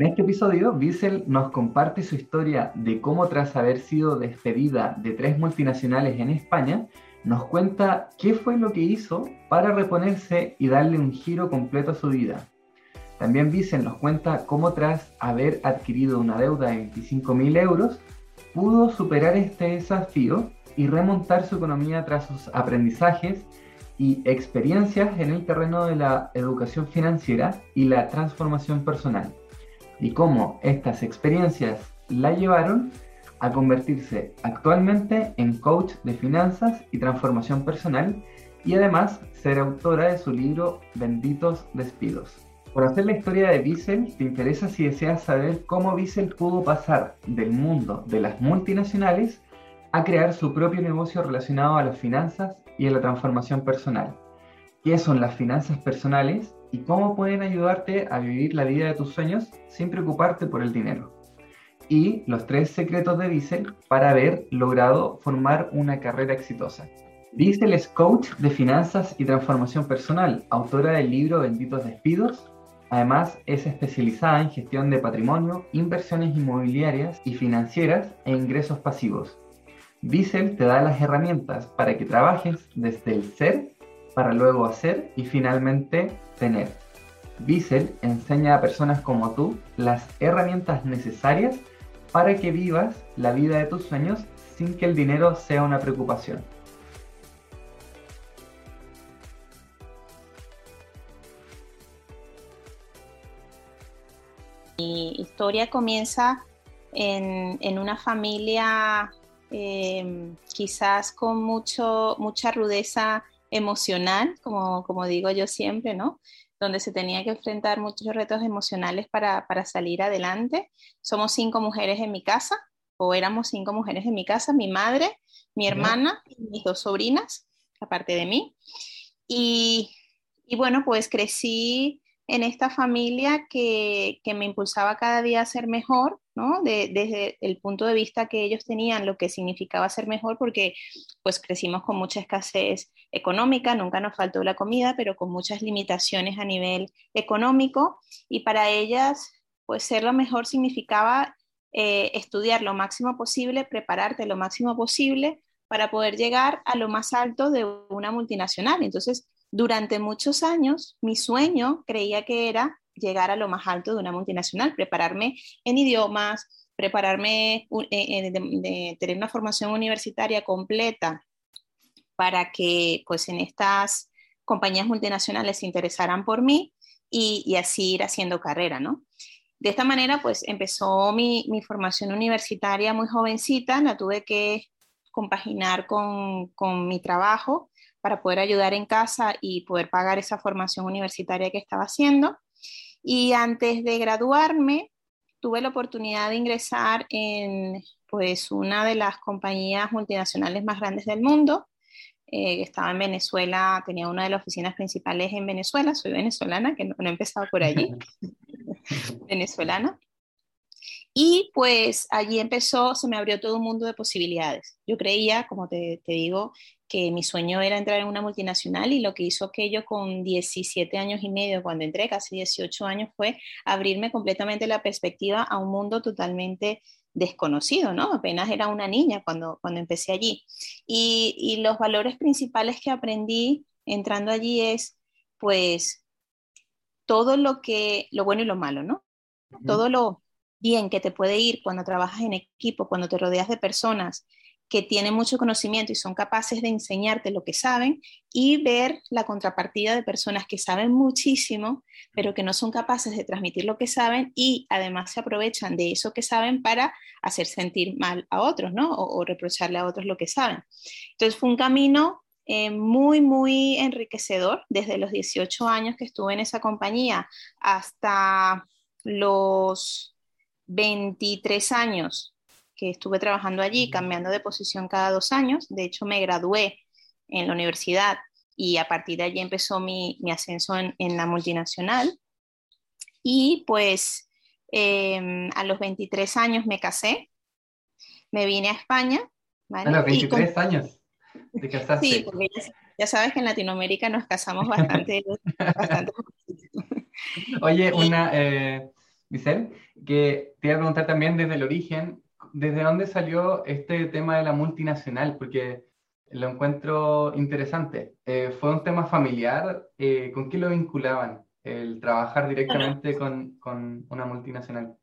En este episodio, Wiesel nos comparte su historia de cómo tras haber sido despedida de tres multinacionales en España, nos cuenta qué fue lo que hizo para reponerse y darle un giro completo a su vida. También Wiesel nos cuenta cómo tras haber adquirido una deuda de 25.000 euros, pudo superar este desafío y remontar su economía tras sus aprendizajes y experiencias en el terreno de la educación financiera y la transformación personal, y cómo estas experiencias la llevaron a convertirse actualmente en coach de finanzas y transformación personal y además ser autora de su libro Benditos Despidos. Por hacer la historia de Wiesel, te interesa si deseas saber cómo Wiesel pudo pasar del mundo de las multinacionales a crear su propio negocio relacionado a las finanzas y a la transformación personal. ¿Qué son las finanzas personales y cómo pueden ayudarte a vivir la vida de tus sueños sin preocuparte por el dinero? Y los tres secretos de Diesel para haber logrado formar una carrera exitosa. Diesel es coach de finanzas y transformación personal, autora del libro Benditos Despidos. Además, es especializada en gestión de patrimonio, inversiones inmobiliarias y financieras e ingresos pasivos Diesel te da las herramientas para que trabajes desde el ser para luego hacer y finalmente tener. Diesel enseña a personas como tú las herramientas necesarias para que vivas la vida de tus sueños sin que el dinero sea una preocupación. Mi historia comienza en, en una familia Em, quizás con mucho, mucha rudeza emocional, como, como digo yo siempre, ¿no? donde se tenía que enfrentar muchos retos emocionales para, para, salir adelante. Somos cinco mujeres en mi casa, o éramos cinco mujeres en mi casa, mi madre, mi hermana y mis dos sobrinas, aparte de mí. Y, y bueno, pues crecí en esta familia que, que, me impulsaba cada día a ser mejor, ¿no? desde el punto de vista que ellos tenían, lo que significaba ser mejor, porque pues crecimos con mucha escasez económica, nunca nos faltó la comida, pero con muchas limitaciones a nivel económico, y para ellas, pues ser lo mejor significaba eh, estudiar lo máximo posible, prepararte lo máximo posible para poder llegar a lo más alto de una multinacional. Entonces, durante muchos años, mi sueño creía que era llegar a lo más alto de una multinacional, prepararme en idiomas, prepararme, eh, eh, tener una formación universitaria completa para que pues en estas compañías multinacionales se interesaran por mí y, así ir haciendo carrera, ¿no? De esta manera pues empezó mi, mi, formación universitaria muy jovencita, la tuve que compaginar con, con mi trabajo para poder ayudar en casa y poder pagar esa formación universitaria que estaba haciendo. Y antes de graduarme, tuve la oportunidad de ingresar en pues una de las compañías multinacionales más grandes del mundo. Eh, estaba en Venezuela, tenía una de las oficinas principales en Venezuela, soy venezolana, que no, no he empezado por allí, venezolana. Y pues allí empezó, se me abrió todo un mundo de posibilidades. Yo creía, como te, te digo, que mi sueño era entrar en una multinacional y lo que hizo aquello con 17 años y medio, cuando entré, casi 18 años, fue abrirme completamente la perspectiva a un mundo totalmente desconocido, ¿no? Apenas era una niña cuando, cuando empecé allí. Y, y los valores principales que aprendí entrando allí es, pues, todo lo que, lo bueno y lo malo, ¿no? Todo lo bien que te puede ir cuando trabajas en equipo, cuando te rodeas de personas que tienen mucho conocimiento y son capaces de enseñarte lo que saben y ver la contrapartida de personas que saben muchísimo, pero que no son capaces de transmitir lo que saben y además se aprovechan de eso que saben para hacer sentir mal a otros, ¿no? O, reprocharle a otros lo que saben. Entonces fue un camino eh, muy, muy enriquecedor desde los 18 años que estuve en esa compañía hasta los 23 años que estuve trabajando allí, cambiando de posición cada dos años. De hecho, me gradué en la universidad y a partir de allí empezó mi, ascenso en, la multinacional. Y pues em, a los 23 años me casé, me vine a España. ¿vale? A los 23 años te casaste. Sí, porque ya, sabes que en Latinoamérica nos casamos bastante. bastante Oye, una, eh, Vicel, que te iba a preguntar también desde el origen, ¿desde dónde salió este tema de la multinacional? Porque lo encuentro interesante. Eh, ¿Fue un tema familiar? Eh, ¿Con qué lo vinculaban el trabajar directamente con, con, una multinacional?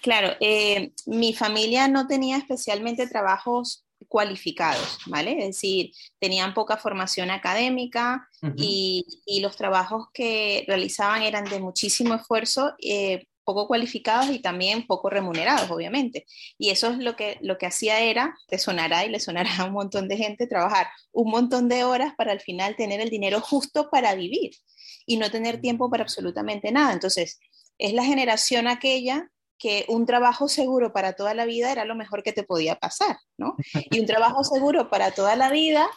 Claro, eh, mi familia no tenía especialmente trabajos cualificados, ¿vale? Es decir, tenían poca formación académica y, y, los trabajos que realizaban eran de muchísimo esfuerzo, eh, poco cualificados y también poco remunerados, obviamente. Y eso es lo que, lo que hacía era, te sonará y le sonará a un montón de gente, trabajar un montón de horas para al final tener el dinero justo para vivir y no tener tiempo para absolutamente nada. Entonces, es la generación aquella que un trabajo seguro para toda la vida era lo mejor que te podía pasar, ¿no? Y un trabajo seguro para toda la vida,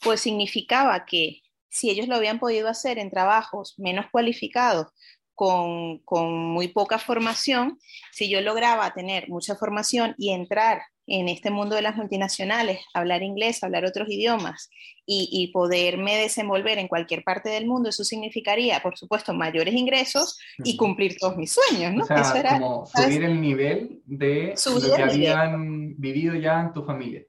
pues significaba que si ellos lo habían podido hacer en trabajos menos cualificados, con, con, muy poca formación, si yo lograba tener mucha formación y entrar en este mundo de las multinacionales, hablar inglés, hablar otros idiomas y, y, poderme desenvolver en cualquier parte del mundo, eso significaría, por supuesto, mayores ingresos y cumplir todos mis sueños, ¿no? O sea, eso era, como subir el nivel de lo que habían vivido ya en tu familia.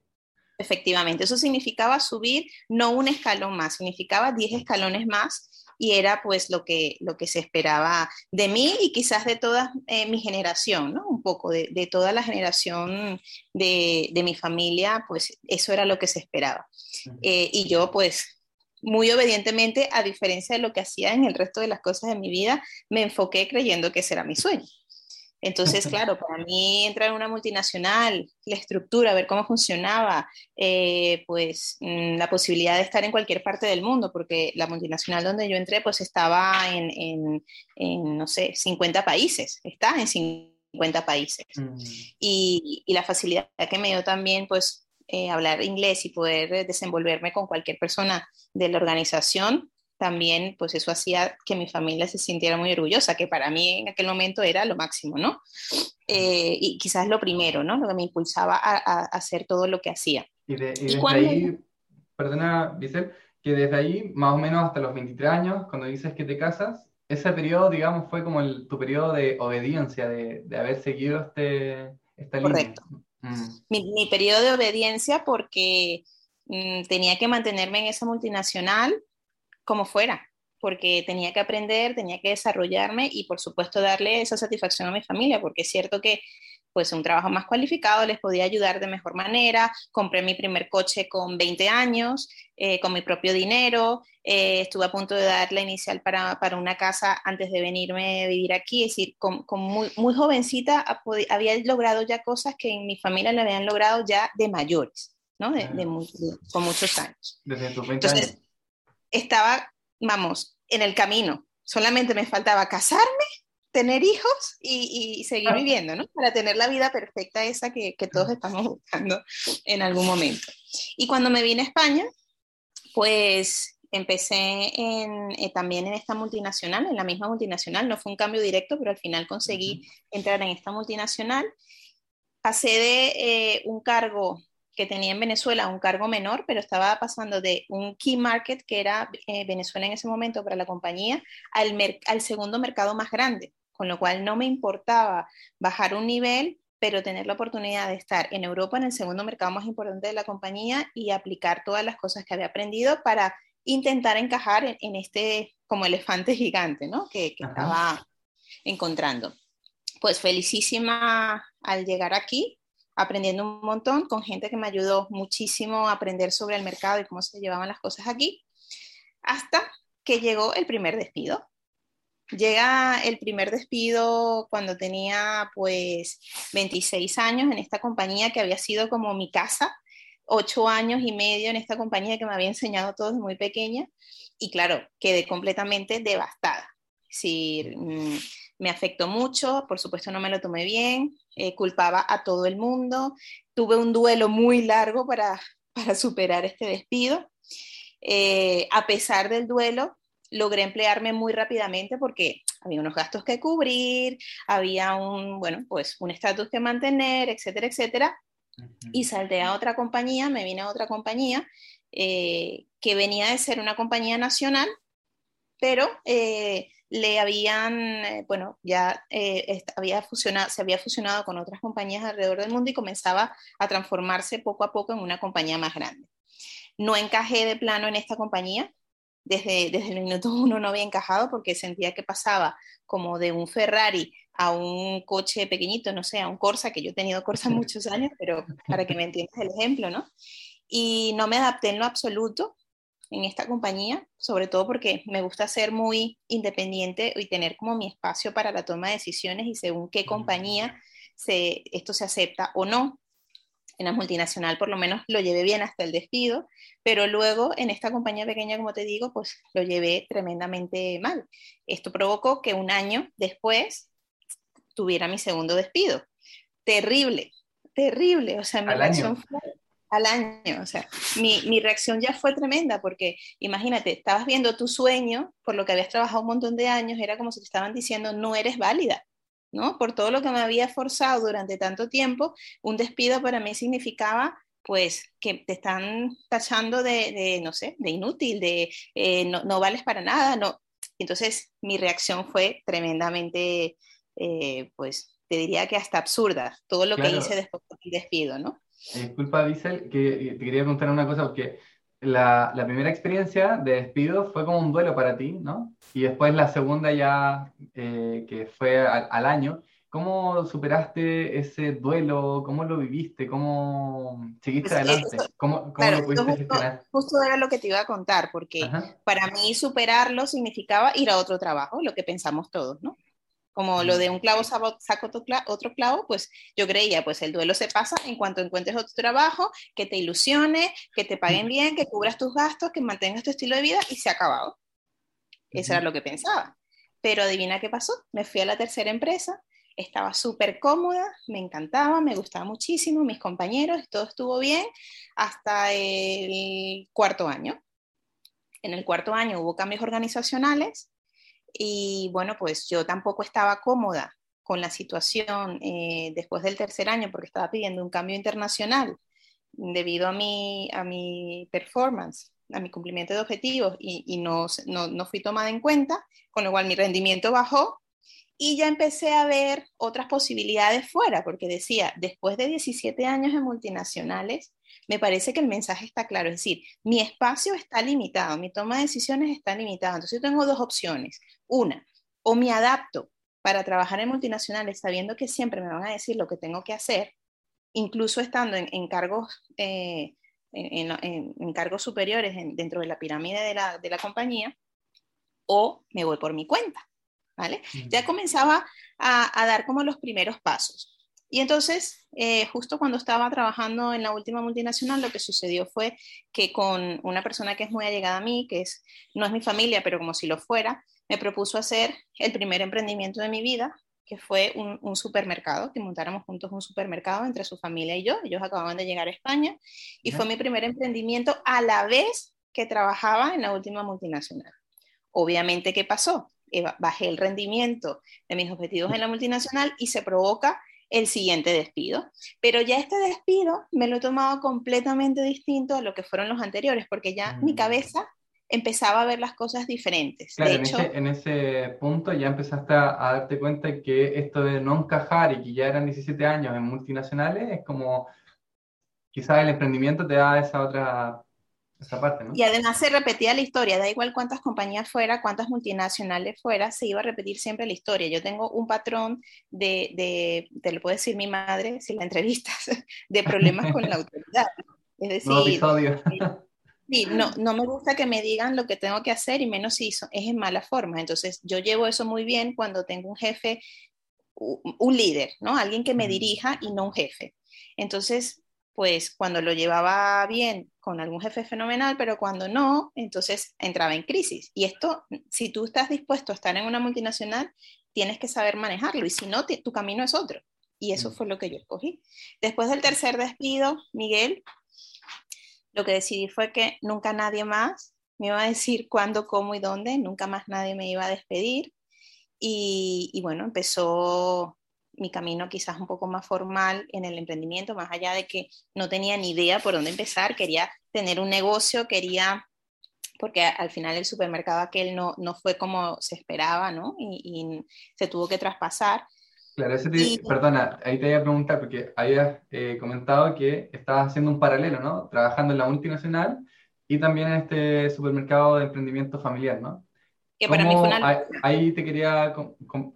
Efectivamente, eso significaba subir no un escalón más, significaba 10 escalones más y era pues lo que, lo que se esperaba de mí y quizás de toda eh, mi generación, ¿no? Un poco de, de toda la generación de, de, mi familia, pues eso era lo que se esperaba. Eh, y yo pues muy obedientemente, a diferencia de lo que hacía en el resto de las cosas de mi vida, me enfoqué creyendo que ese era mi sueño. Entonces, claro, para mí entrar en una multinacional, la estructura, ver cómo funcionaba, eh, pues mm, la posibilidad de estar en cualquier parte del mundo, porque la multinacional donde yo entré, pues estaba en, no sé, 50 países, está en 50 países. Mm. Y, la facilidad que me dio también, pues, eh, hablar inglés y poder desenvolverme con cualquier persona de la organización, también pues eso hacía que mi familia se sintiera muy orgullosa, que para mí en aquel momento era lo máximo, ¿no? Eh, y quizás lo primero, ¿no? Lo que me impulsaba a, hacer todo lo que hacía. Y, desde ahí, perdona, Vicel, que desde ahí, más o menos hasta los 23 años, cuando dices que te casas, ese periodo, digamos, fue como el, tu periodo de obediencia, de, de haber seguido este, esta línea. Correcto. Mm. Mi, mi, periodo de obediencia porque mm, tenía que mantenerme en esa multinacional, como fuera, porque tenía que aprender, tenía que desarrollarme y por supuesto darle esa satisfacción a mi familia, porque es cierto que pues un trabajo más cualificado les podía ayudar de mejor manera. Compré mi primer coche con 20 años, eh, con mi propio dinero. Eh, estuve a punto de dar la inicial para, para, una casa antes de venirme a vivir aquí. Es decir, con, con muy, muy, jovencita había logrado ya cosas que en mi familia le habían logrado ya de mayores, ¿no? De, de, con muchos años. Desde tus 20 años estaba, vamos, en el camino. Solamente me faltaba casarme, tener hijos y, seguir ah. viviendo, ¿no? Para tener la vida perfecta esa que, todos estamos buscando en algún momento. Y cuando me vine a España, pues empecé en, eh, también en esta multinacional, en la misma multinacional, no fue un cambio directo, pero al final conseguí entrar en esta multinacional. Pasé de eh, un cargo que tenía en Venezuela un cargo menor, pero estaba pasando de un key market, que era eh, Venezuela en ese momento para la compañía, al, al segundo mercado más grande, con lo cual no me importaba bajar un nivel, pero tener la oportunidad de estar en Europa, en el segundo mercado más importante de la compañía, y aplicar todas las cosas que había aprendido para intentar encajar en, este como elefante gigante, ¿no? Que, que estaba encontrando. Pues felicísima al llegar aquí, aprendiendo un montón con gente que me ayudó muchísimo a aprender sobre el mercado y cómo se llevaban las cosas aquí, hasta que llegó el primer despido. Llega el primer despido cuando tenía pues 26 años en esta compañía que había sido como mi casa, ocho años y medio en esta compañía que me había enseñado todo desde muy pequeña y claro, quedé completamente devastada. Es mm, me afectó mucho, por supuesto no me lo tomé bien, eh, culpaba a todo el mundo, tuve un duelo muy largo para, para superar este despido. Eh, a pesar del duelo, logré emplearme muy rápidamente porque había unos gastos que cubrir, había un, bueno, pues un estatus que mantener, etcétera, etcétera. Y salté a otra compañía, me vine a otra compañía eh, que venía de ser una compañía nacional, pero le habían, eh, bueno, ya eh, había fusionado, se había fusionado con otras compañías alrededor del mundo y comenzaba a transformarse poco a poco en una compañía más grande. No encajé de plano en esta compañía, desde, desde el minuto uno no había encajado porque sentía que pasaba como de un Ferrari a un coche pequeñito, no sé, a un Corsa, que yo he tenido Corsa muchos años, pero para que me entiendas el ejemplo, ¿no? Y no me adapté en lo absoluto en esta compañía, sobre todo porque me gusta ser muy independiente y tener como mi espacio para la toma de decisiones y según qué compañía se, esto se acepta o no. En la multinacional por lo menos lo llevé bien hasta el despido, pero luego en esta compañía pequeña, como te digo, pues lo llevé tremendamente mal. Esto provocó que un año después tuviera mi segundo despido. Terrible, terrible. O sea, mi reacción fue al año. O sea, mi, mi, reacción ya fue tremenda porque imagínate, estabas viendo tu sueño por lo que habías trabajado un montón de años, era como si te estaban diciendo, no eres válida, ¿no? Por todo lo que me había forzado durante tanto tiempo, un despido para mí significaba pues que te están tachando de, de no sé, de inútil, de eh, no, no, vales para nada, no. Entonces mi reacción fue tremendamente, eh, pues te diría que hasta absurda, todo lo que hice después del despido, ¿no? Eh, disculpa, Diesel, que te quería preguntar una cosa, porque la, la, primera experiencia de despido fue como un duelo para ti, ¿no? Y después la segunda ya, eh, que fue al, año. ¿Cómo superaste ese duelo? ¿Cómo lo viviste? ¿Cómo seguiste pues, adelante? ¿Cómo, cómo lo pudiste justo, gestionar? Justo era lo que te iba a contar, porque para mí superarlo significaba ir a otro trabajo, lo que pensamos todos, ¿no? Como lo de un clavo saco otro clavo, pues yo creía, pues el duelo se pasa en cuanto encuentres otro trabajo, que te ilusione, que te paguen bien, que cubras tus gastos, que mantengas tu estilo de vida y se ha acabado. Eso era lo que pensaba. Pero adivina qué pasó, me fui a la tercera empresa, estaba súper cómoda, me encantaba, me gustaba muchísimo, mis compañeros, todo estuvo bien hasta el cuarto año. En el cuarto año hubo cambios organizacionales y bueno, pues yo tampoco estaba cómoda con la situación eh, después del tercer año porque estaba pidiendo un cambio internacional debido a mi, a mi performance, a mi cumplimiento de objetivos y, y no, no, no fui tomada en cuenta, con lo cual mi rendimiento bajó y ya empecé a ver otras posibilidades fuera, porque decía, después de 17 años en multinacionales, me parece que el mensaje está claro, es decir, mi espacio está limitado, mi toma de decisiones está limitada. Entonces yo tengo dos opciones. Una, o me adapto para trabajar en multinacionales sabiendo que siempre me van a decir lo que tengo que hacer, incluso estando en, cargos, eh, en, cargos superiores dentro de la pirámide de la, de la compañía, o me voy por mi cuenta. ¿Vale? Ya comenzaba a, a, dar como los primeros pasos. Y entonces, eh, justo cuando estaba trabajando en la última multinacional, lo que sucedió fue que con una persona que es muy allegada a mí, que es, no es mi familia, pero como si lo fuera, me propuso hacer el primer emprendimiento de mi vida, que fue un, supermercado, que montáramos juntos un supermercado entre su familia y yo. Ellos acababan de llegar a España y fue mi primer emprendimiento a la vez que trabajaba en la última multinacional. Obviamente, ¿qué pasó? Bajé el rendimiento de mis objetivos en la multinacional y se provoca el siguiente despido. Pero ya este despido me lo he tomado completamente distinto a lo que fueron los anteriores, porque ya mi mm. cabeza empezaba a ver las cosas diferentes. Claro, en, ese, punto ya empezaste a, darte cuenta que esto de no encajar y que ya eran 17 años en multinacionales es como quizás el emprendimiento te da esa otra y además se repetía la historia, da igual cuántas compañías fuera, cuántas multinacionales fuera, se iba a repetir siempre la historia. Yo tengo un patrón de, de te lo puede decir mi madre si la entrevistas, de problemas con la autoridad. Es decir, sí, no, no me gusta que me digan lo que tengo que hacer y menos si es en mala forma. Entonces, yo llevo eso muy bien cuando tengo un jefe, un líder, ¿no? Alguien que me dirija y no un jefe. Entonces, pues cuando lo llevaba bien con algún jefe fenomenal, pero cuando no, entonces entraba en crisis. Y esto, si tú estás dispuesto a estar en una multinacional, tienes que saber manejarlo y si no, tu camino es otro. Y eso mm. fue lo que yo escogí. Después del tercer despido, Miguel, lo que decidí fue que nunca nadie más me iba a decir cuándo, cómo y dónde, nunca más nadie me iba a despedir. Y, y bueno, empezó mi camino quizás un poco más formal en el emprendimiento, más allá de que no tenía ni idea por dónde empezar, quería tener un negocio, quería porque al final el supermercado aquel no, no fue como se esperaba, ¿no? Y, se tuvo que traspasar. Claro, ese perdona, ahí te voy a preguntar, porque habías eh, comentado que estabas haciendo un paralelo, ¿no? Trabajando en la multinacional y también en este supermercado de emprendimiento familiar, ¿no? Que para mí fue una... Ahí te quería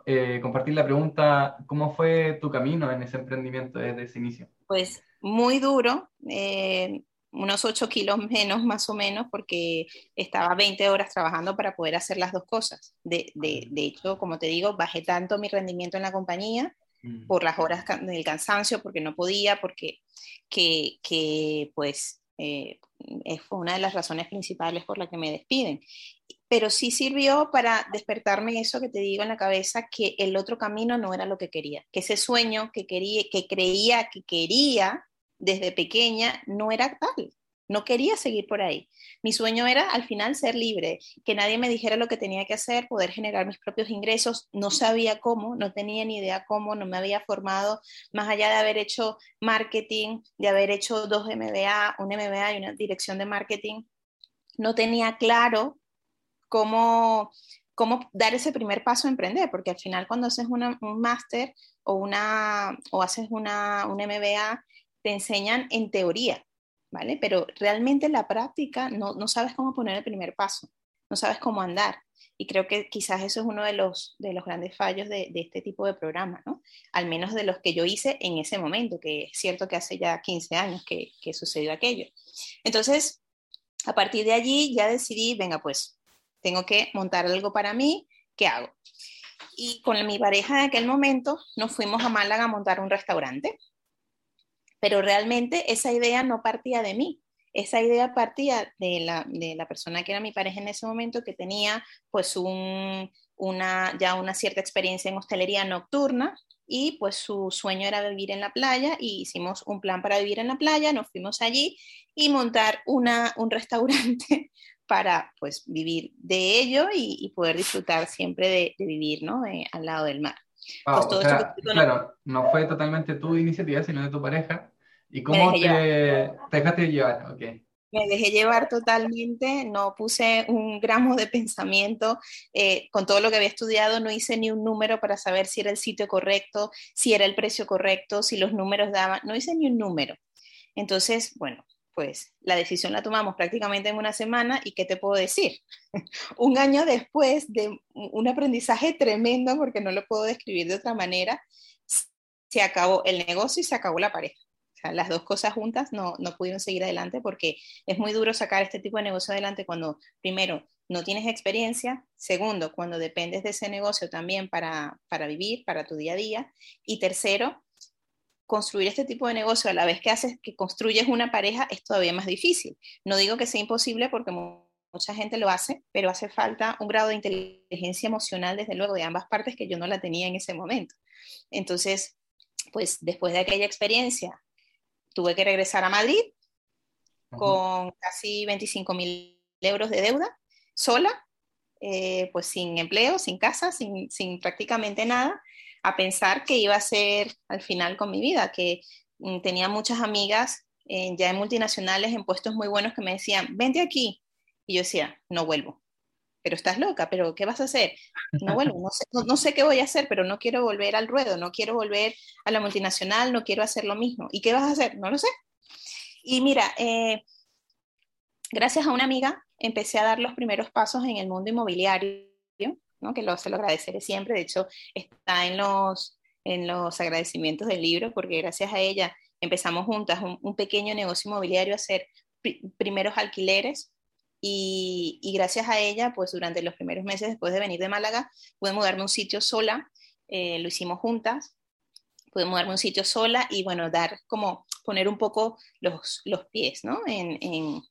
eh, compartir la pregunta, ¿cómo fue tu camino en ese emprendimiento desde ese inicio? Pues muy duro, eh, unos 8 kilos menos más o menos, porque estaba 20 horas trabajando para poder hacer las dos cosas. De, de, de hecho, como te digo, bajé tanto mi rendimiento en la compañía mm. por las horas del cansancio, porque no podía, porque que, que pues eh, fue una de las razones principales por la que me despiden. Pero sí sirvió para despertarme eso que te digo en la cabeza, que el otro camino no era lo que quería, que ese sueño que, quería, que creía que quería desde pequeña no era tal. No quería seguir por ahí. Mi sueño era al final ser libre, que nadie me dijera lo que tenía que hacer, poder generar mis propios ingresos. No sabía cómo, no tenía ni idea cómo, no me había formado, más allá de haber hecho marketing, de haber hecho dos MBA, un MBA y una dirección de marketing. No tenía claro cómo, cómo dar ese primer paso a emprender, porque al final cuando haces un máster o, una, o haces una, un MBA, te enseñan en teoría, ¿vale? Pero realmente en la práctica no, no sabes cómo poner el primer paso, no sabes cómo andar. Y creo que quizás eso es uno de los, de los grandes fallos de, de este tipo de programa, ¿no? Al menos de los que yo hice en ese momento, que es cierto que hace ya 15 años que, que sucedió aquello. Entonces, a partir de allí ya decidí, venga, pues tengo que montar algo para mí, ¿qué hago? Y con mi pareja en aquel momento nos fuimos a Málaga a montar un restaurante pero realmente esa idea no partía de mí. Esa idea partía de la, de la persona que era mi pareja en ese momento, que tenía pues un, una, ya una cierta experiencia en hostelería nocturna y pues su sueño era vivir en la playa y hicimos un plan para vivir en la playa, nos fuimos allí y montar una, un restaurante para pues vivir de ello y, poder disfrutar siempre de, vivir ¿no? Eh, al lado del mar. Pues claro, no fue totalmente tu iniciativa, sino de tu pareja. ¿Y cómo te, dejaste llevar? Okay. Me dejé llevar totalmente, no puse un gramo de pensamiento, eh, con todo lo que había estudiado no hice ni un número para saber si era el sitio correcto, si era el precio correcto, si los números daban, no hice ni un número. Entonces, bueno, pues la decisión la tomamos prácticamente en una semana y ¿qué te puedo decir? un año después de un aprendizaje tremendo, porque no lo puedo describir de otra manera, se acabó el negocio y se acabó la pareja. O sea, las dos cosas juntas no, no pudieron seguir adelante porque es muy duro sacar este tipo de negocio adelante cuando, primero, no tienes experiencia, segundo, cuando dependes de ese negocio también para, para vivir, para tu día a día, y tercero, construir este tipo de negocio a la vez que haces que construyes una pareja es todavía más difícil. No digo que sea imposible porque mucha gente lo hace, pero hace falta un grado de inteligencia emocional, desde luego, de ambas partes que yo no la tenía en ese momento. Entonces, pues después de aquella experiencia, tuve que regresar a Madrid con casi 25 mil euros de deuda, sola, eh, pues sin empleo, sin casa, sin, sin prácticamente nada, a pensar que iba a ser al final con mi vida, que mm, tenía muchas amigas eh, ya en multinacionales, en puestos muy buenos, que me decían, vente aquí. Y yo decía, no vuelvo. Pero estás loca, pero ¿qué vas a hacer? No vuelvo, no sé, no, sé qué voy a hacer, pero no quiero volver al ruedo, no quiero volver a la multinacional, no quiero hacer lo mismo. ¿Y qué vas a hacer? No lo sé. Y mira, eh, gracias a una amiga empecé a dar los primeros pasos en el mundo inmobiliario que lo, se lo agradeceré siempre, de hecho está en los, en los agradecimientos del libro, porque gracias a ella empezamos juntas un, pequeño negocio inmobiliario a hacer primeros alquileres y, y, gracias a ella, pues durante los primeros meses después de venir de Málaga, pude mudarme a un sitio sola, eh, lo hicimos juntas, pude mudarme a un sitio sola y bueno, dar como poner un poco los, los pies, ¿no? En, en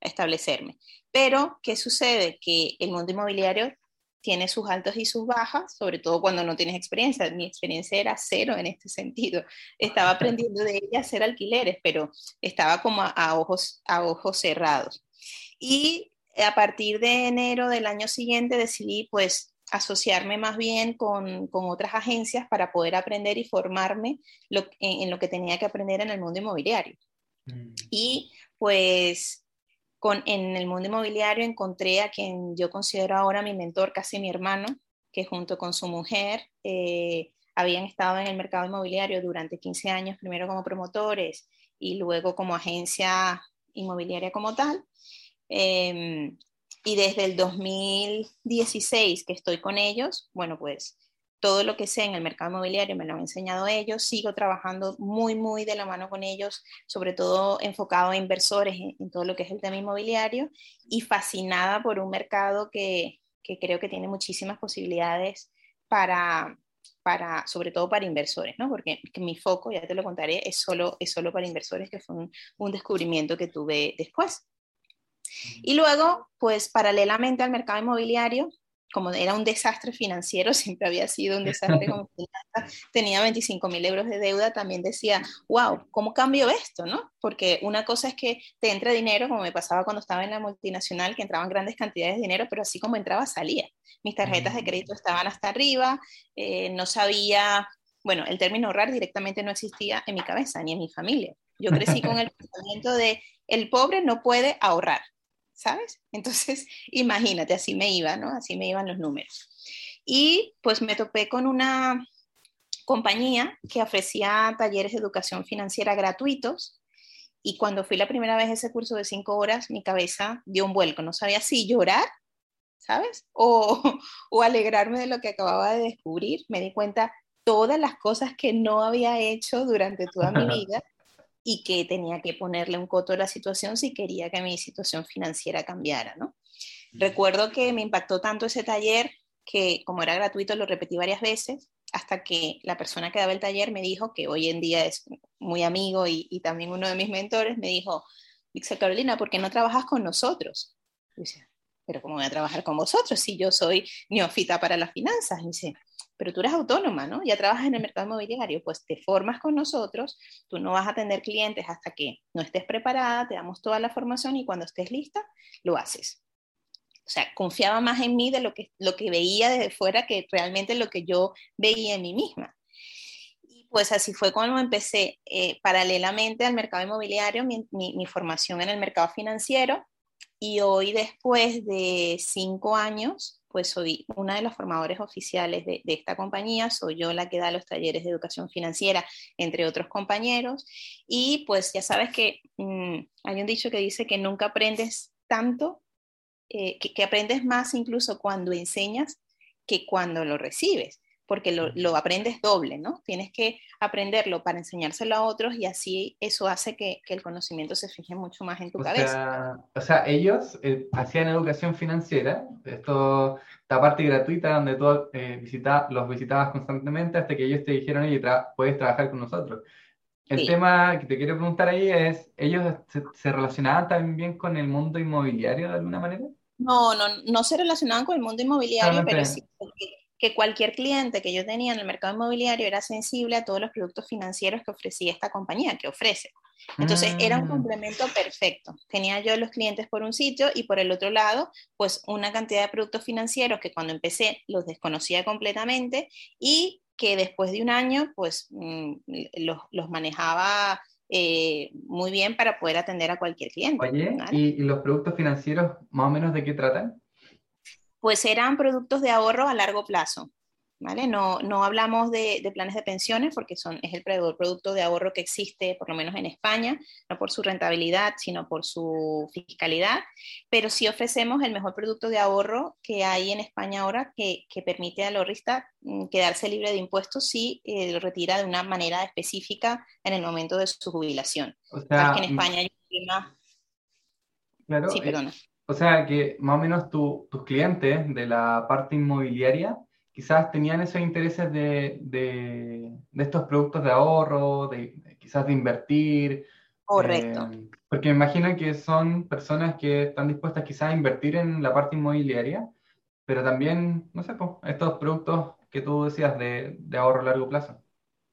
establecerme. Pero, ¿qué sucede? Que el mundo inmobiliario tiene sus altos y sus bajas, sobre todo cuando no tienes experiencia. Mi experiencia era cero en este sentido. Estaba aprendiendo de ella a hacer alquileres, pero estaba como a, ojos, a ojos cerrados. Y a partir de enero del año siguiente decidí pues asociarme más bien con, con otras agencias para poder aprender y formarme lo, en, en, lo que tenía que aprender en el mundo inmobiliario. Mm. Y pues en el mundo inmobiliario encontré a quien yo considero ahora mi mentor, casi mi hermano, que junto con su mujer eh, habían estado en el mercado inmobiliario durante 15 años, primero como promotores y luego como agencia inmobiliaria como tal. Em, y desde el 2016 que estoy con ellos, bueno, pues todo lo que sé en el mercado inmobiliario me lo han enseñado ellos, sigo trabajando muy, muy de la mano con ellos, sobre todo enfocado a inversores en, todo lo que es el tema inmobiliario y fascinada por un mercado que, que creo que tiene muchísimas posibilidades para, para, sobre todo para inversores, ¿no? Porque mi foco, ya te lo contaré, es solo, es solo para inversores, que fue un, un descubrimiento que tuve después. Y luego, pues paralelamente al mercado inmobiliario, como era un desastre financiero, siempre había sido un desastre como tenía 25 mil euros de deuda, también decía, wow, ¿cómo cambio esto? ¿no? Porque una cosa es que te entre dinero, como me pasaba cuando estaba en la multinacional, que entraban grandes cantidades de dinero, pero así como entraba, salía. Mis tarjetas de crédito estaban hasta arriba, eh, no sabía, bueno, el término ahorrar directamente no existía en mi cabeza ni en mi familia. Yo crecí con el pensamiento de, el pobre no puede ahorrar. ¿Sabes? Entonces, imagínate, así me iba, ¿no? Así me iban los números. Y pues me topé con una compañía que ofrecía talleres de educación financiera gratuitos y cuando fui la primera vez a ese curso de cinco horas, mi cabeza dio un vuelco, no sabía si llorar, ¿sabes? O, o alegrarme de lo que acababa de descubrir. Me di cuenta todas las cosas que no había hecho durante toda mi vida y que tenía que ponerle un coto a la situación si quería que mi situación financiera cambiara, ¿no? Recuerdo que me impactó tanto ese taller que como era gratuito lo repetí varias veces hasta que la persona que daba el taller me dijo, que hoy en día es muy amigo y, también uno de mis mentores, me dijo, dice Carolina, ¿por qué no trabajas con nosotros? dice, pero ¿cómo voy a trabajar con vosotros si yo soy neofita para las finanzas? Y dice, pero tú eres autónoma, ¿no? Ya trabajas en el mercado inmobiliario, pues te formas con nosotros, tú no vas a tener clientes hasta que no estés preparada, te damos toda la formación y cuando estés lista, lo haces. O sea, confiaba más en mí de lo que, lo que veía desde fuera que realmente lo que yo veía en mí misma. Y pues así fue cuando empecé eh, paralelamente al mercado inmobiliario, mi, mi formación en el mercado financiero. Y hoy, después de cinco años, pues soy una de los formadores oficiales de, esta compañía, soy yo la que da los talleres de educación financiera, entre otros compañeros, y pues ya sabes que mm, hay un dicho que dice que nunca aprendes tanto, eh, que aprendes más incluso cuando enseñas que cuando lo recibes porque lo, aprendes doble, ¿no? Tienes que aprenderlo para enseñárselo a otros y así eso hace que, el conocimiento se fije mucho más en tu cabeza. o sea, ellos eh, hacían educación financiera, esto, esta parte gratuita donde tú eh, los visitabas constantemente hasta que ellos te dijeron, oye, puedes trabajar con nosotros. El tema que te quiero preguntar ahí es, ¿ellos se, relacionaban también con el mundo inmobiliario de alguna manera? No, no, no se relacionaban con el mundo inmobiliario, pero sí, que cualquier cliente que yo tenía en el mercado inmobiliario era sensible a todos los productos financieros que ofrecía esta compañía, que ofrece. Entonces era un mm. complemento perfecto. Tenía yo los clientes por un sitio y por el otro lado, pues una cantidad de productos financieros que cuando empecé los desconocía completamente y que después de un año, pues mm, los, manejaba eh, muy bien para poder atender a cualquier cliente. Oye, ¿y, los productos financieros más o menos de qué tratan? Pues eran productos de ahorro a largo plazo. ¿Vale? No, no hablamos de, planes de pensiones porque son, es el producto de ahorro que existe, por lo menos en España, no por su rentabilidad, sino por su fiscalidad, pero sí ofrecemos el mejor producto de ahorro que hay en España ahora que, permite al ahorrista mm, quedarse libre de impuestos si eh, lo retira de una manera específica en el momento de su jubilación. O sea, que en España hay un Claro, sí, perdona. O sea que más o menos tus clientes de la parte inmobiliaria quizás tenían esos intereses de, de, estos productos de ahorro, de, quizás de invertir. Correcto. Eh, porque me imagino que son personas que están dispuestas quizás a invertir en la parte inmobiliaria, pero también, no sé, estos productos que tú decías de, de ahorro a largo plazo.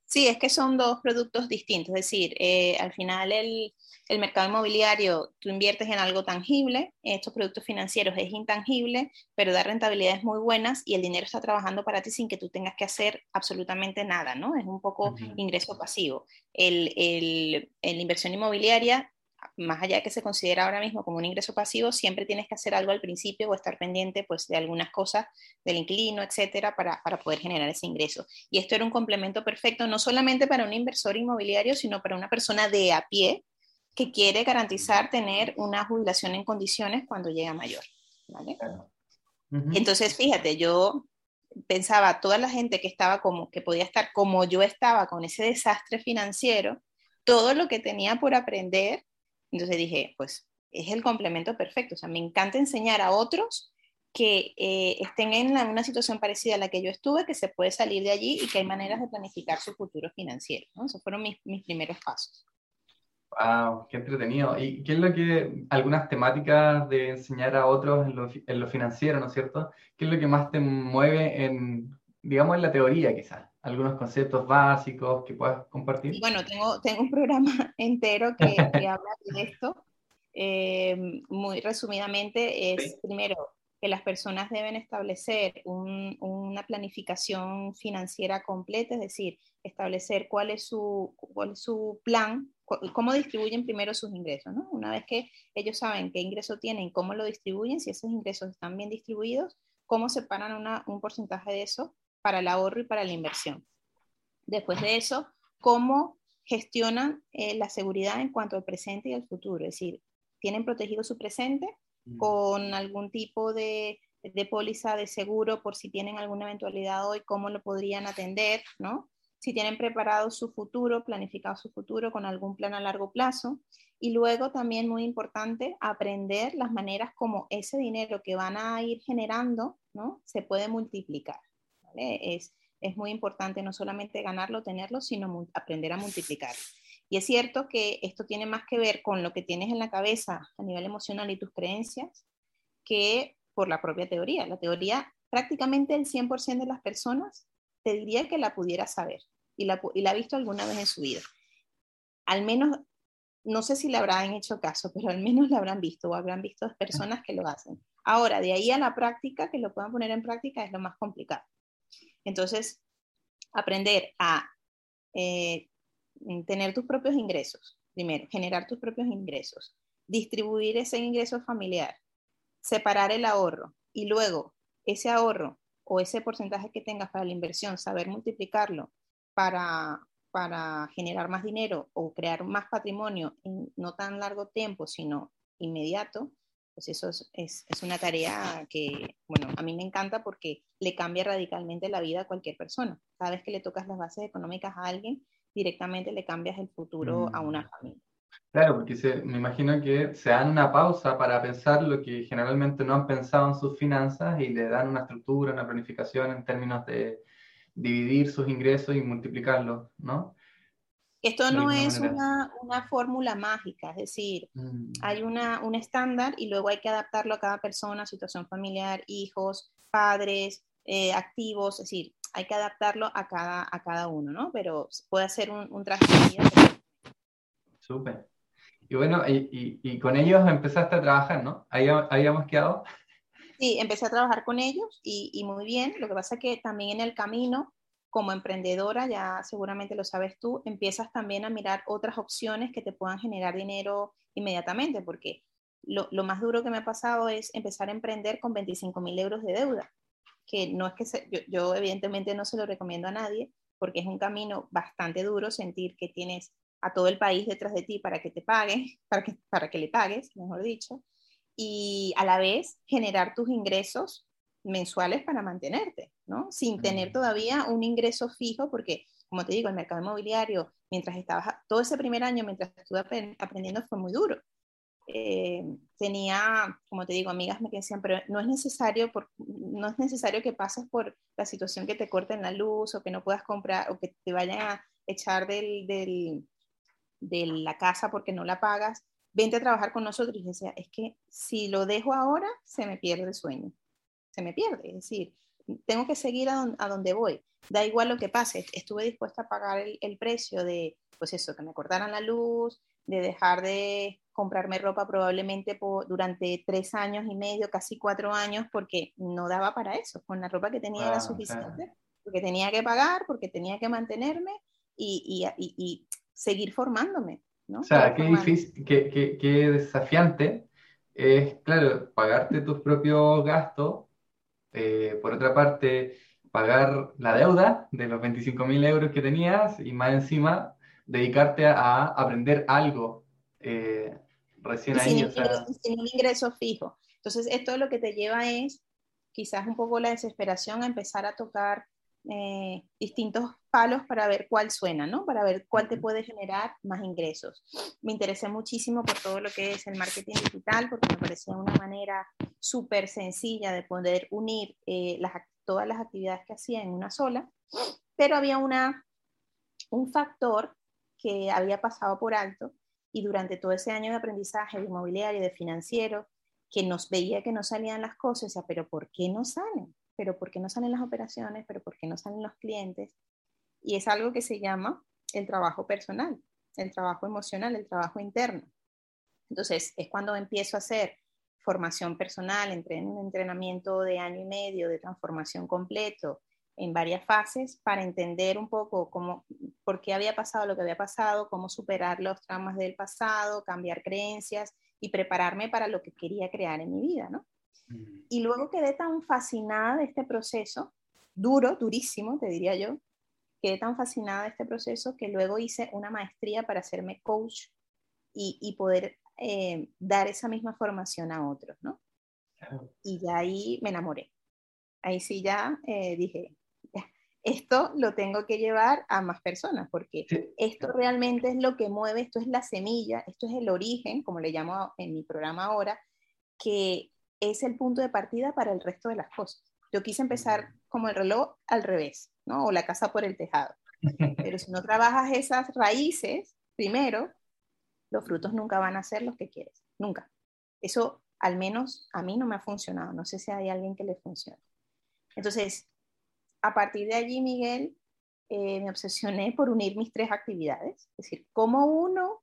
Sí, es que son dos productos distintos. Es decir, eh, al final el, mercado inmobiliario, tú inviertes en algo tangible, estos productos financieros es intangible, pero da rentabilidades muy buenas y el dinero está trabajando para ti sin que tú tengas que hacer absolutamente nada, ¿no? Es un poco ingreso pasivo. El, el, inversión inmobiliaria más allá de que se considera ahora mismo como un ingreso pasivo, siempre tienes que hacer algo al principio o estar pendiente pues, de algunas cosas del inquilino, etcétera, para, para poder generar ese ingreso. Y esto era un complemento perfecto, no solamente para un inversor inmobiliario, sino para una persona de a pie que quiere garantizar tener una jubilación en condiciones cuando llega mayor. ¿vale? Entonces, fíjate, yo pensaba, toda la gente que estaba como, que podía estar como yo estaba con ese desastre financiero, todo lo que tenía por aprender, entonces dije, pues es el complemento perfecto. O sea, me encanta enseñar a otros que eh, estén en una situación parecida a la que yo estuve, que se puede salir de allí y que hay maneras de planificar su futuro financiero. ¿no? Esos fueron mis, mis primeros pasos. Wow, qué entretenido. ¿Y qué es lo que, algunas temáticas de enseñar a otros en lo, en lo, financiero, ¿no es cierto? ¿Qué es lo que más te mueve en, digamos, en la teoría quizás? Algunos conceptos básicos que puedas compartir? Bueno, tengo, tengo un programa entero que, que habla de esto. Eh, muy resumidamente, es primero que las personas deben establecer un, una planificación financiera completa, es decir, establecer cuál es su, cuál es su plan, cómo distribuyen primero sus ingresos. ¿no? Una vez que ellos saben qué ingreso tienen, cómo lo distribuyen, si esos ingresos están bien distribuidos, cómo separan una, un porcentaje de eso para el ahorro y para la inversión. Después de eso, cómo gestionan eh, la seguridad en cuanto al presente y al futuro, es decir, tienen protegido su presente mm. con algún tipo de, de póliza de seguro por si tienen alguna eventualidad hoy, cómo lo podrían atender, ¿no? Si tienen preparado su futuro, planificado su futuro con algún plan a largo plazo. Y luego también muy importante, aprender las maneras como ese dinero que van a ir generando, ¿no? Se puede multiplicar. Es, es muy importante no solamente ganarlo, tenerlo, sino aprender a multiplicar. Y es cierto que esto tiene más que ver con lo que tienes en la cabeza a nivel emocional y tus creencias que por la propia teoría. La teoría, prácticamente el 100% de las personas te diría que la pudiera saber y la, y la ha visto alguna vez en su vida. Al menos, no sé si le habrán hecho caso, pero al menos la habrán visto o habrán visto personas que lo hacen. Ahora, de ahí a la práctica, que lo puedan poner en práctica, es lo más complicado. Entonces, aprender a eh, tener tus propios ingresos, primero, generar tus propios ingresos, distribuir ese ingreso familiar, separar el ahorro y luego ese ahorro o ese porcentaje que tengas para la inversión, saber multiplicarlo para, para generar más dinero o crear más patrimonio en no tan largo tiempo, sino inmediato, pues eso es, es, una tarea que, bueno, a mí me encanta porque le cambia radicalmente la vida a cualquier persona. Cada vez que le tocas las bases económicas a alguien, directamente le cambias el futuro a una mm. familia. Claro, porque se, me imagino que se dan una pausa para pensar lo que generalmente no han pensado en sus finanzas y le dan una estructura, una planificación en términos de dividir sus ingresos y multiplicarlos, ¿no? Esto no es una, una, fórmula mágica, es decir, mm. hay una, un estándar y luego hay que adaptarlo a cada persona, situación familiar, hijos, padres, eh, activos, es decir, hay que adaptarlo a cada, a cada uno, ¿no? Pero puede ser un, un traje de vida. Súper. Y bueno, y, y, con ellos empezaste a trabajar, ¿no? Ahí habíamos quedado. Sí, empecé a trabajar con ellos y, y muy bien. Lo que pasa es que también en el camino como emprendedora, ya seguramente lo sabes tú, empiezas también a mirar otras opciones que te puedan generar dinero inmediatamente, porque lo, más duro que me ha pasado es empezar a emprender con 25 mil euros de deuda, que no es que yo, yo, evidentemente no se lo recomiendo a nadie, porque es un camino bastante duro sentir que tienes a todo el país detrás de ti para que te pague, para que, para que le pagues, mejor dicho, y a la vez generar tus ingresos mensuales para mantenerte, ¿no? Sin tener todavía un ingreso fijo, porque, como te digo, el mercado inmobiliario, mientras estaba, todo ese primer año, mientras estuve aprendiendo, fue muy duro. Eh, tenía, como te digo, amigas me decían, pero no es necesario, por, no es necesario que pases por la situación que te corten la luz o que no puedas comprar o que te vayan a echar del, del, de la casa porque no la pagas. Vente a trabajar con nosotros. Y decía, es que si lo dejo ahora, se me pierde el sueño se me pierde. Es decir, tengo que seguir a, donde voy. Da igual lo que pase. Estuve dispuesta a pagar el, precio de, pues eso, que me cortaran la luz, de dejar de comprarme ropa probablemente por, durante tres años y medio, casi cuatro años, porque no daba para eso. Con la ropa que tenía era ah, suficiente, porque tenía que pagar, porque tenía que mantenerme y, y, y seguir formándome. O sea, qué difícil, qué, qué, desafiante es, claro, pagarte tus propios gastos, eh, por otra parte, pagar la deuda de los 25 mil euros que tenías y más encima dedicarte a, aprender algo eh, recién ahí. Sin, un ingreso fijo. Entonces, esto lo que te lleva es quizás un poco la desesperación a empezar a tocar eh, distintos palos para ver cuál suena, ¿no? Para ver cuál te puede generar más ingresos. Me interesé muchísimo por todo lo que es el marketing digital, porque me parecía una manera súper sencilla de poder unir eh, todas las actividades que hacía en una sola, pero había una, un factor que había pasado por alto y durante todo ese año de aprendizaje de inmobiliario, de financiero, que nos veía que no salían las cosas, o pero ¿por qué no salen? ¿Pero por qué no salen las operaciones? ¿Pero por qué no salen los clientes? Y es algo que se llama el trabajo personal, el trabajo emocional, el trabajo interno. Entonces, es cuando empiezo a hacer formación personal, entré en un entrenamiento de año y medio de transformación completo en varias fases para entender un poco cómo, por qué había pasado lo que había pasado, cómo superar los traumas del pasado, cambiar creencias y prepararme para lo que quería crear en mi vida, ¿no? Mm. Y luego quedé tan fascinada de este proceso, duro, durísimo, te diría yo, quedé tan fascinada de este proceso que luego hice una maestría para hacerme coach y, poder eh, dar esa misma formación a otros, ¿no? Y ya ahí me enamoré. Ahí sí ya eh, dije, esto lo tengo que llevar a más personas, porque esto realmente es lo que mueve, esto es la semilla, esto es el origen, como le llamo en mi programa ahora, que es el punto de partida para el resto de las cosas. Yo quise empezar como el reloj al revés, ¿no? O la casa por el tejado. Pero si no trabajas esas raíces primero, los frutos nunca van a ser los que quieres, nunca. Eso al menos a mí no me ha funcionado, no sé si hay alguien que le funcione. Entonces, a partir de allí, Miguel, eh, me obsesioné por unir mis tres actividades, es decir, como uno,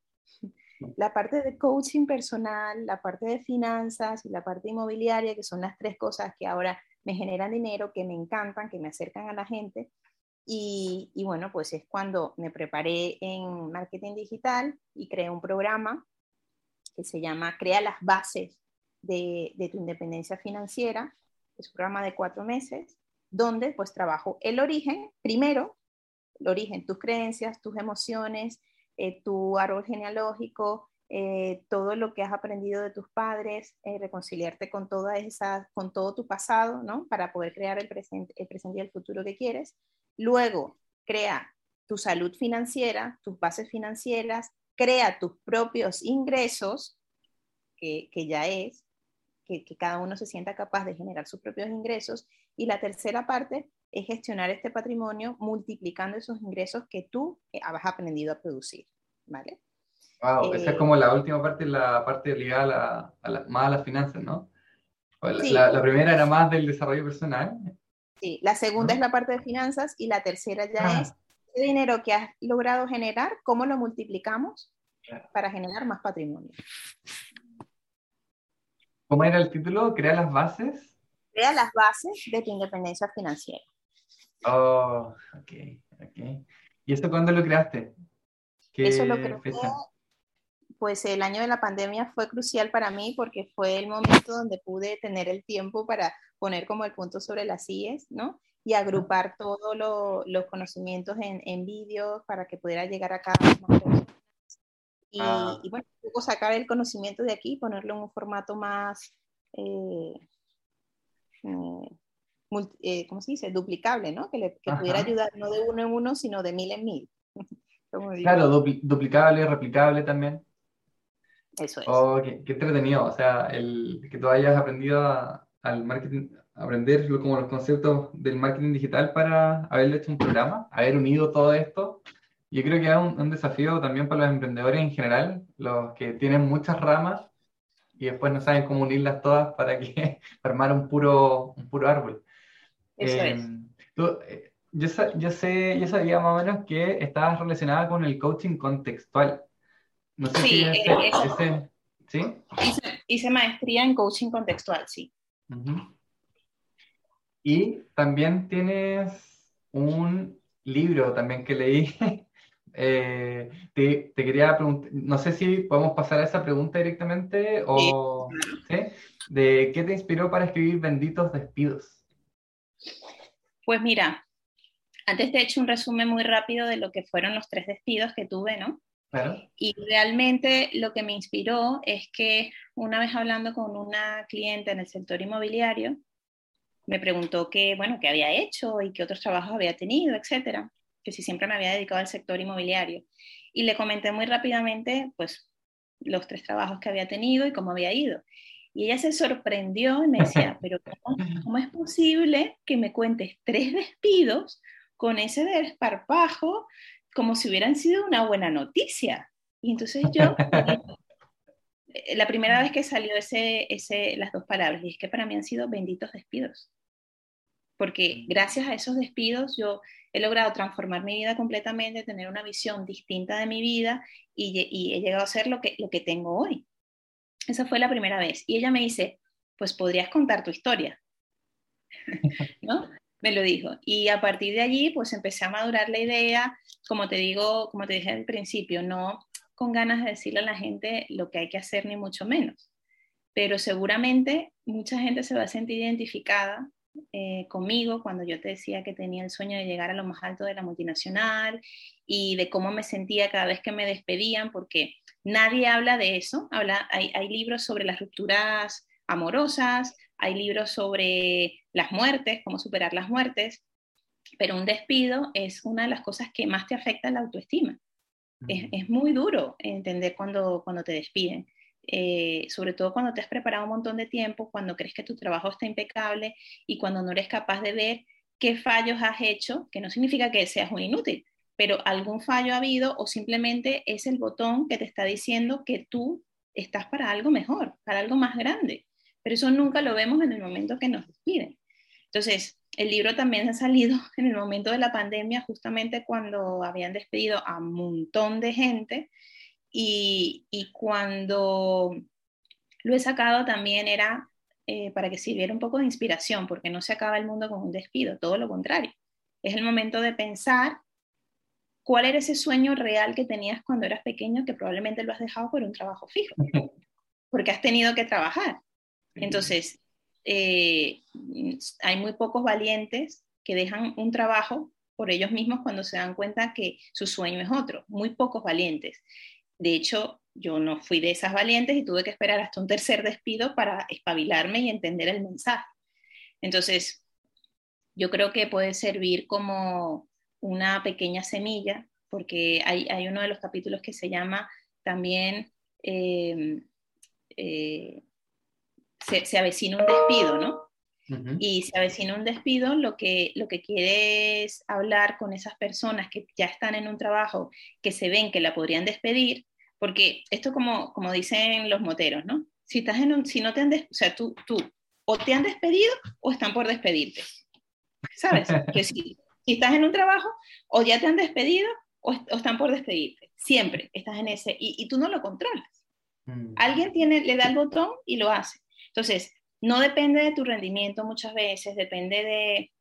la parte de coaching personal, la parte de finanzas y la parte inmobiliaria, que son las tres cosas que ahora me generan dinero, que me encantan, que me acercan a la gente. Y, bueno, pues es cuando me preparé en marketing digital y creé un programa que se llama Crea las bases de, tu independencia financiera. Es un programa de cuatro meses donde pues trabajo el origen, primero, el origen, tus creencias, tus emociones, eh, tu árbol genealógico, eh, todo lo que has aprendido de tus padres, eh, reconciliarte con, toda esa, con todo tu pasado, ¿no? Para poder crear el presente, el presente y el futuro que quieres. Luego, crea tu salud financiera, tus bases financieras, crea tus propios ingresos, que, que ya es, que, que, cada uno se sienta capaz de generar sus propios ingresos. Y la tercera parte es gestionar este patrimonio multiplicando esos ingresos que tú eh, has aprendido a producir, ¿vale? Wow, esa es eh, como la última parte, la parte ligada a, la, más a las finanzas, ¿no? La, la, primera era más del desarrollo personal. Sí, la segunda es la parte de finanzas y la tercera ya ah. es el dinero que has logrado generar, cómo lo multiplicamos para generar más patrimonio. ¿Cómo era el título? ¿Crea las bases? Crea las bases de tu independencia financiera. Oh, ok, ok. ¿Y esto cuándo lo creaste? ¿Qué Eso lo creé, pues el año de la pandemia fue crucial para mí porque fue el momento donde pude tener el tiempo para poner como el punto sobre las IES, ¿no? Y agrupar todos los conocimientos en, en vídeos para que pudiera llegar a cada más personas. Y, ah. y, bueno, sacar el conocimiento de aquí y ponerlo en un formato más, eh, eh, eh, ¿cómo se dice? Duplicable, ¿no? Que, le, que pudiera ayudar no de uno en uno, sino de mil en mil. claro, duplicable, replicable también. Eso es. Oh, qué, entretenido, o sea, el, que tú hayas aprendido al marketing, aprender como los conceptos del marketing digital para haberle hecho un programa, haber unido todo esto yo creo que es un, desafío también para los emprendedores en general, los que tienen muchas ramas y después no saben cómo unirlas todas para que armar un puro, un puro árbol. Eso es. Em, eh, yo, yo, sé, yo sabía más o menos que estabas relacionada con el coaching contextual. No sé sí, si eh, ese, ¿sí? Hice, maestría en coaching contextual, sí. Y también tienes un libro también que leí Eh, te, quería preguntar, no sé si podemos pasar a esa pregunta directamente o de qué te inspiró para escribir Benditos Despidos. Pues mira, antes te he hecho un resumen muy rápido de lo que fueron los tres despidos que tuve, ¿no? Y realmente lo que me inspiró es que una vez hablando con una cliente en el sector inmobiliario, me preguntó qué, bueno, qué había hecho y qué otros trabajos había tenido, etcétera, que si siempre me había dedicado al sector inmobiliario. Y le comenté muy rápidamente, pues, los tres trabajos que había tenido y cómo había ido. Y ella se sorprendió y me decía, pero ¿cómo, es posible que me cuentes tres despidos con ese desparpajo como si hubieran sido una buena noticia? Y entonces yo, eh, la primera vez que salió ese, ese, las dos palabras, y es que para mí han sido benditos despidos porque mm. gracias a esos despidos yo he logrado transformar mi vida completamente, tener una visión distinta de mi vida y, he llegado a ser lo que, lo que tengo hoy. Esa fue la primera vez. Y ella me dice, pues podrías contar tu historia. ¿No? Me lo dijo. Y a partir de allí, pues empecé a madurar la idea, como te digo, como te dije al principio, no con ganas de decirle a la gente lo que hay que hacer, ni mucho menos. Pero seguramente mucha gente se va a sentir identificada eh, conmigo cuando yo te decía que tenía el sueño de llegar a lo más alto de la multinacional y de cómo me sentía cada vez que me despedían, porque nadie habla de eso. Habla, hay, hay libros sobre las rupturas amorosas, hay libros sobre las muertes, cómo superar las muertes, pero un despido es una de las cosas que más te afecta la autoestima. Es, es, muy duro entender cuando, cuando te despiden. Eh, sobre todo cuando te has preparado un montón de tiempo, cuando crees que tu trabajo está impecable y cuando no eres capaz de ver qué fallos has hecho, que no significa que seas un inútil, pero algún fallo ha habido o simplemente es el botón que te está diciendo que tú estás para algo mejor, para algo más grande. Pero eso nunca lo vemos en el momento que nos despiden. Entonces, el libro también ha salido en el momento de la pandemia, justamente cuando habían despedido a un montón de gente y, cuando lo he sacado también era eh, para que sirviera un poco de inspiración, porque no se acaba el mundo con un despido, todo lo contrario. Es el momento de pensar cuál era ese sueño real que tenías cuando eras pequeño que probablemente lo has dejado por un trabajo fijo, porque has tenido que trabajar. Entonces, eh, hay muy pocos valientes que dejan un trabajo por ellos mismos cuando se dan cuenta que su sueño es otro, muy pocos valientes. De hecho, yo no fui de esas valientes y tuve que esperar hasta un tercer despido para espabilarme y entender el mensaje. Entonces, yo creo que puede servir como una pequeña semilla, porque hay, uno de los capítulos que se llama también em, eh, se, avecina un despido, ¿no? Y se avecina un despido, lo que, lo que quiere es hablar con esas personas que ya están en un trabajo, que se ven que la podrían despedir, porque esto como, como dicen los moteros, ¿no? Si, estás en un, si no te han, o sea, tú, tú o te han despedido o están por despedirte, ¿sabes? que si, si, estás en un trabajo o ya te han despedido o, están por despedirte, siempre estás en ese y, y tú no lo controlas. Mm. Alguien tiene, le da el botón y lo hace. Entonces, no depende de tu rendimiento muchas veces, depende de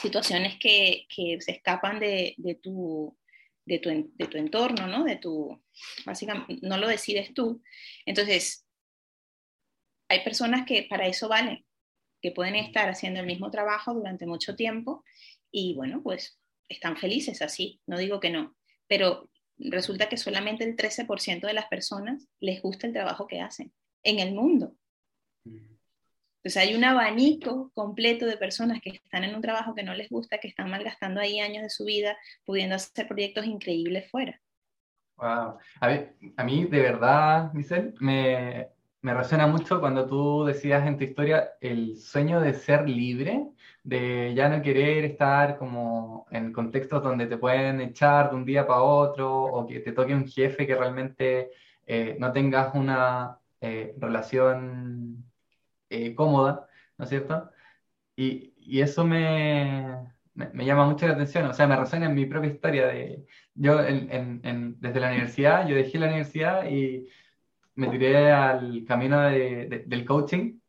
situaciones que, se escapan de, tu, de, tu, entorno, ¿no? De tu, básicamente, no lo decides tú. Entonces, hay personas que para eso valen, que pueden estar haciendo el mismo trabajo durante mucho tiempo y bueno, pues están felices así, no digo que no, pero resulta que solamente el 13% de las personas les gusta el trabajo que hacen en el mundo. Entonces hay un abanico completo de personas que están en un trabajo que no les gusta, que están malgastando ahí años de su vida, pudiendo hacer proyectos increíbles fuera. Wow. A, mí de verdad, Michelle, me, me resuena mucho cuando tú decías en tu historia el sueño de ser libre, de ya no querer estar como en contextos donde te pueden echar de un día para otro o que te toque un jefe que realmente eh, no tengas una eh, relación eh, cómoda, ¿no es cierto? Y, y eso me, me, llama mucho la atención, o sea, me resuena en mi propia historia. De, yo en, en, desde la universidad, yo dejé la universidad y me tiré al camino de, del coaching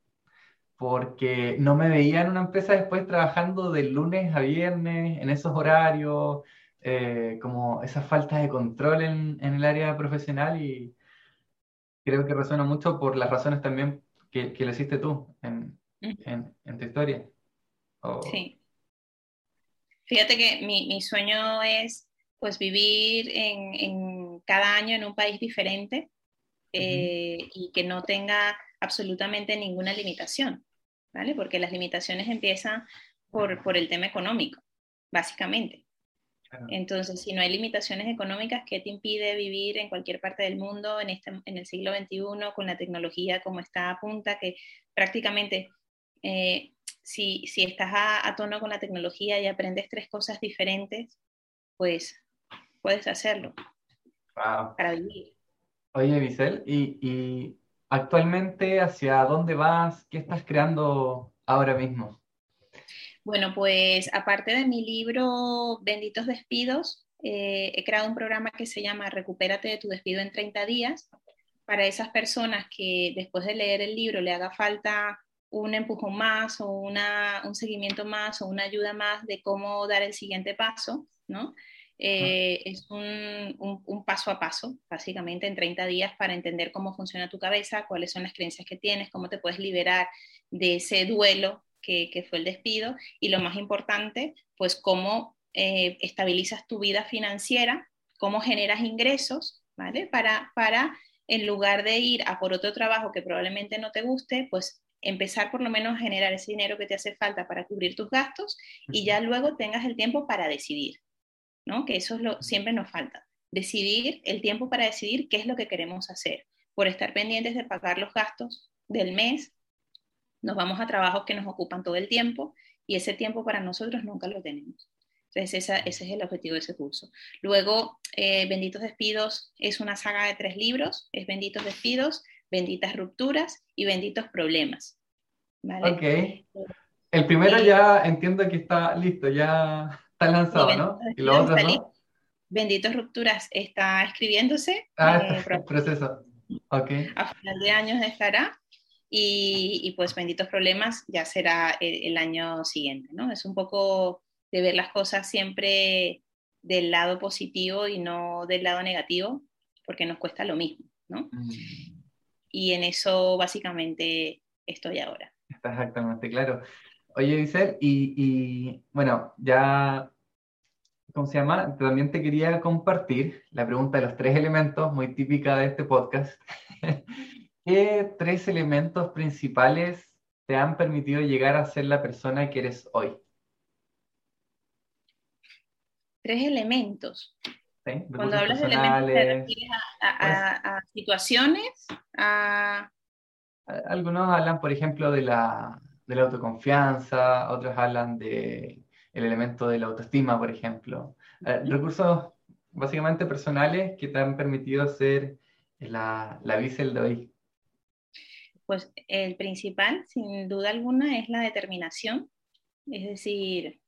porque no me veía en una empresa después trabajando de lunes a viernes en esos horarios. eh, como esa falta de control en, en, el área profesional y creo que resuena mucho por las razones también que, que lo hiciste tú en, en, en tu historia. Sí. Fíjate que mi, mi, sueño es pues vivir en, en, cada año en un país diferente eh, y que no tenga absolutamente ninguna limitación, ¿vale? Porque las limitaciones empiezan por, por el tema económico, básicamente. Entonces, si no hay limitaciones económicas, ¿qué te impide vivir en cualquier parte del mundo en, este, en el siglo XXI con la tecnología como está a punta, que prácticamente eh, si, si, estás a, tono con la tecnología y aprendes tres cosas diferentes, pues puedes hacerlo para vivir. Oye, Vicel, ¿y, ¿y actualmente hacia dónde vas? ¿Qué estás creando ahora mismo? Bueno, pues aparte de mi libro Benditos Despidos, eh, he creado un programa que se llama Recupérate de tu despido en 30 días para esas personas que después de leer el libro le haga falta un empujón más o una, un seguimiento más o una ayuda más de cómo dar el siguiente paso, ¿no? Eh, es un, un, un, paso a paso, básicamente en 30 días para entender cómo funciona tu cabeza, cuáles son las creencias que tienes, cómo te puedes liberar de ese duelo que, fue el despido, y lo más importante, pues cómo eh, estabilizas tu vida financiera, cómo generas ingresos, ¿vale? Para, para, en lugar de ir a por otro trabajo que probablemente no te guste, pues empezar por lo menos a generar ese dinero que te hace falta para cubrir tus gastos y ya luego tengas el tiempo para decidir, ¿no? Que eso es lo siempre nos falta, decidir el tiempo para decidir qué es lo que queremos hacer, por estar pendientes de pagar los gastos del mes, nos vamos a trabajos que nos ocupan todo el tiempo y ese tiempo para nosotros nunca lo tenemos. Entonces, ese es el objetivo de ese curso. Luego, eh, Benditos Despidos es una saga de tres libros. Es Benditos Despidos, Benditas Rupturas y Benditos Problemas. ¿vale? Ok. El primero ya entiendo que está listo, ya está lanzado, ¿no? Y los otros no. Benditos Rupturas está escribiéndose. Ah, en proceso. Ok. A final de año estará y, pues benditos problemas ya será el, año siguiente, ¿no? Es un poco de ver las cosas siempre del lado positivo y no del lado negativo, porque nos cuesta lo mismo, ¿no? Mm. Y en eso básicamente estoy ahora. Está exactamente claro. Oye, Giselle, y, y bueno, ya ¿cómo se llama? También te quería compartir la pregunta de los tres elementos, muy típica de este podcast. ¿Qué tres elementos principales te han permitido llegar a ser la persona que eres hoy? Tres elementos. Cuando hablas de elementos, ¿te refieres a, pues situaciones? Algunos hablan, por ejemplo, de la, de la autoconfianza, otros hablan del el elemento de la autoestima, por ejemplo. Eh, recursos básicamente personales que te han permitido ser la, la de hoy. Pues el principal, sin duda alguna, es la determinación. Es decir,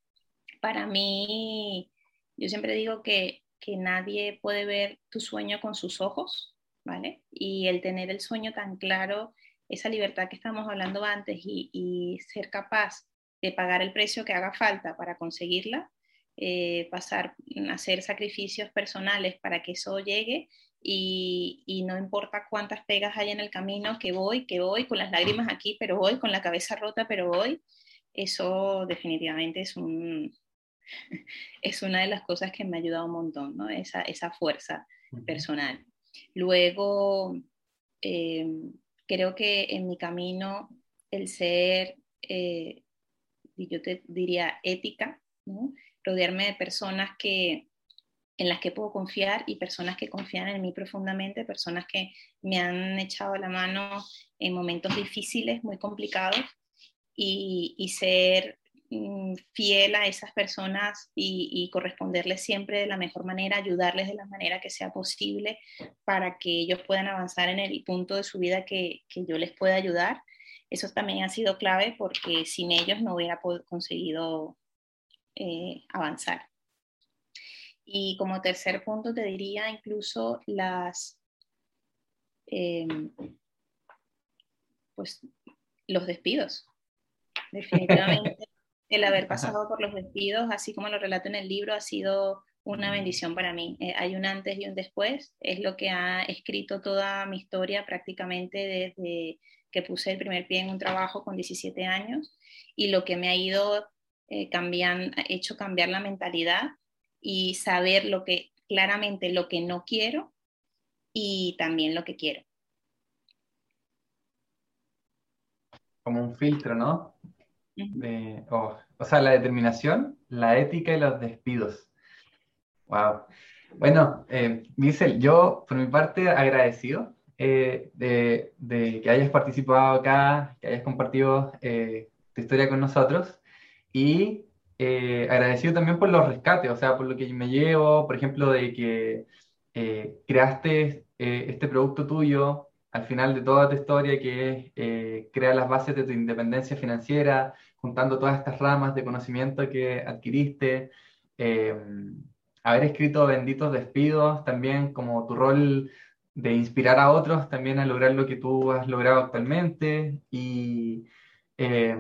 para mí, yo siempre digo que, que nadie puede ver tu sueño con sus ojos, ¿vale? Y el tener el sueño tan claro, esa libertad que estamos hablando antes y, ser capaz de pagar el precio que haga falta para conseguirla, eh, pasar, hacer sacrificios personales para que eso llegue, y, no importa cuántas pegas hay en el camino, que voy, que voy, con las lágrimas aquí, pero voy, con la cabeza rota, pero voy, eso definitivamente es, un, es una de las cosas que me ha ayudado un montón, ¿no? esa, esa fuerza personal. Luego, eh, creo que en mi camino el ser, eh, yo te diría, ética, ¿no? rodearme de personas que, en las que puedo confiar y personas que confían en mí profundamente, personas que me han echado la mano en momentos difíciles, muy complicados, y, ser mm, fiel a esas personas y, corresponderles siempre de la mejor manera, ayudarles de la manera que sea posible para que ellos puedan avanzar en el punto de su vida que, yo les pueda ayudar. Eso también ha sido clave porque sin ellos no hubiera conseguido eh, avanzar. Y como tercer punto te diría incluso las, em, pues, los despidos. Definitivamente el haber pasado por los despidos, así como lo relato en el libro, ha sido una bendición para mí. Eh, hay un antes y un después. Es lo que ha escrito toda mi historia prácticamente desde que puse el primer pie en un trabajo con 17 años y lo que me ha ido eh, cambiando, hecho cambiar la mentalidad y saber lo que claramente lo que no quiero y también lo que quiero. Como un filtro, ¿no? Oh, o sea, la determinación, la ética y los despidos. Wow. Bueno, eh, yo por mi parte agradecido eh, de, que hayas participado acá, que hayas compartido eh, tu historia con nosotros y eh, agradecido también por los rescates, o sea, por lo que me llevo, por ejemplo, de que creaste este producto tuyo al final de toda tu historia, que es crear las bases de tu independencia financiera, juntando todas estas ramas de conocimiento que adquiriste haber escrito Benditos Despidos, también como tu rol de inspirar a otros también a lograr lo que tú has logrado actualmente y eh,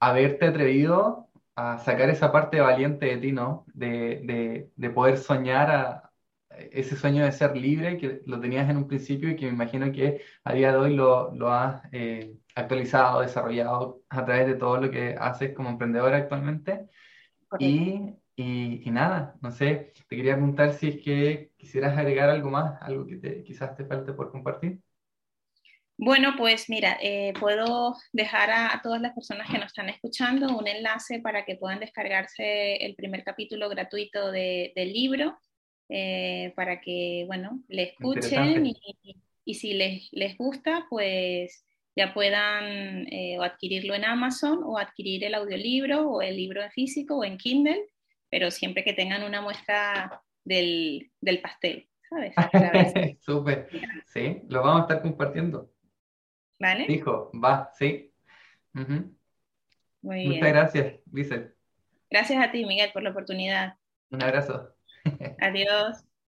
haberte atrevido a sacar esa parte valiente de ti, ¿no? De, poder soñar a ese sueño de ser libre que lo tenías en un principio y que me imagino que a día de hoy lo, lo has eh, actualizado, desarrollado a través de todo lo que haces como emprendedora actualmente. Y y, nada, no sé, te quería preguntar si es que quisieras agregar algo más, algo que te, quizás te falte por compartir. Bueno, pues mira, eh, puedo dejar a, todas las personas que nos están escuchando un enlace para que puedan descargarse el primer capítulo gratuito del libro, eh, para que, bueno, le escuchen y, y, si les, les gusta, pues ya puedan eh, o adquirirlo en Amazon o adquirir el audiolibro o el libro en físico o en Kindle pero siempre que tengan una muestra del, pastel, ¿sabes? Súper, sí, lo vamos a estar compartiendo. ¿Vale? Dijo, va, sí. Muy Muchas gracias, Lizeth. Gracias a ti, Miguel, por la oportunidad. Un abrazo. Adiós.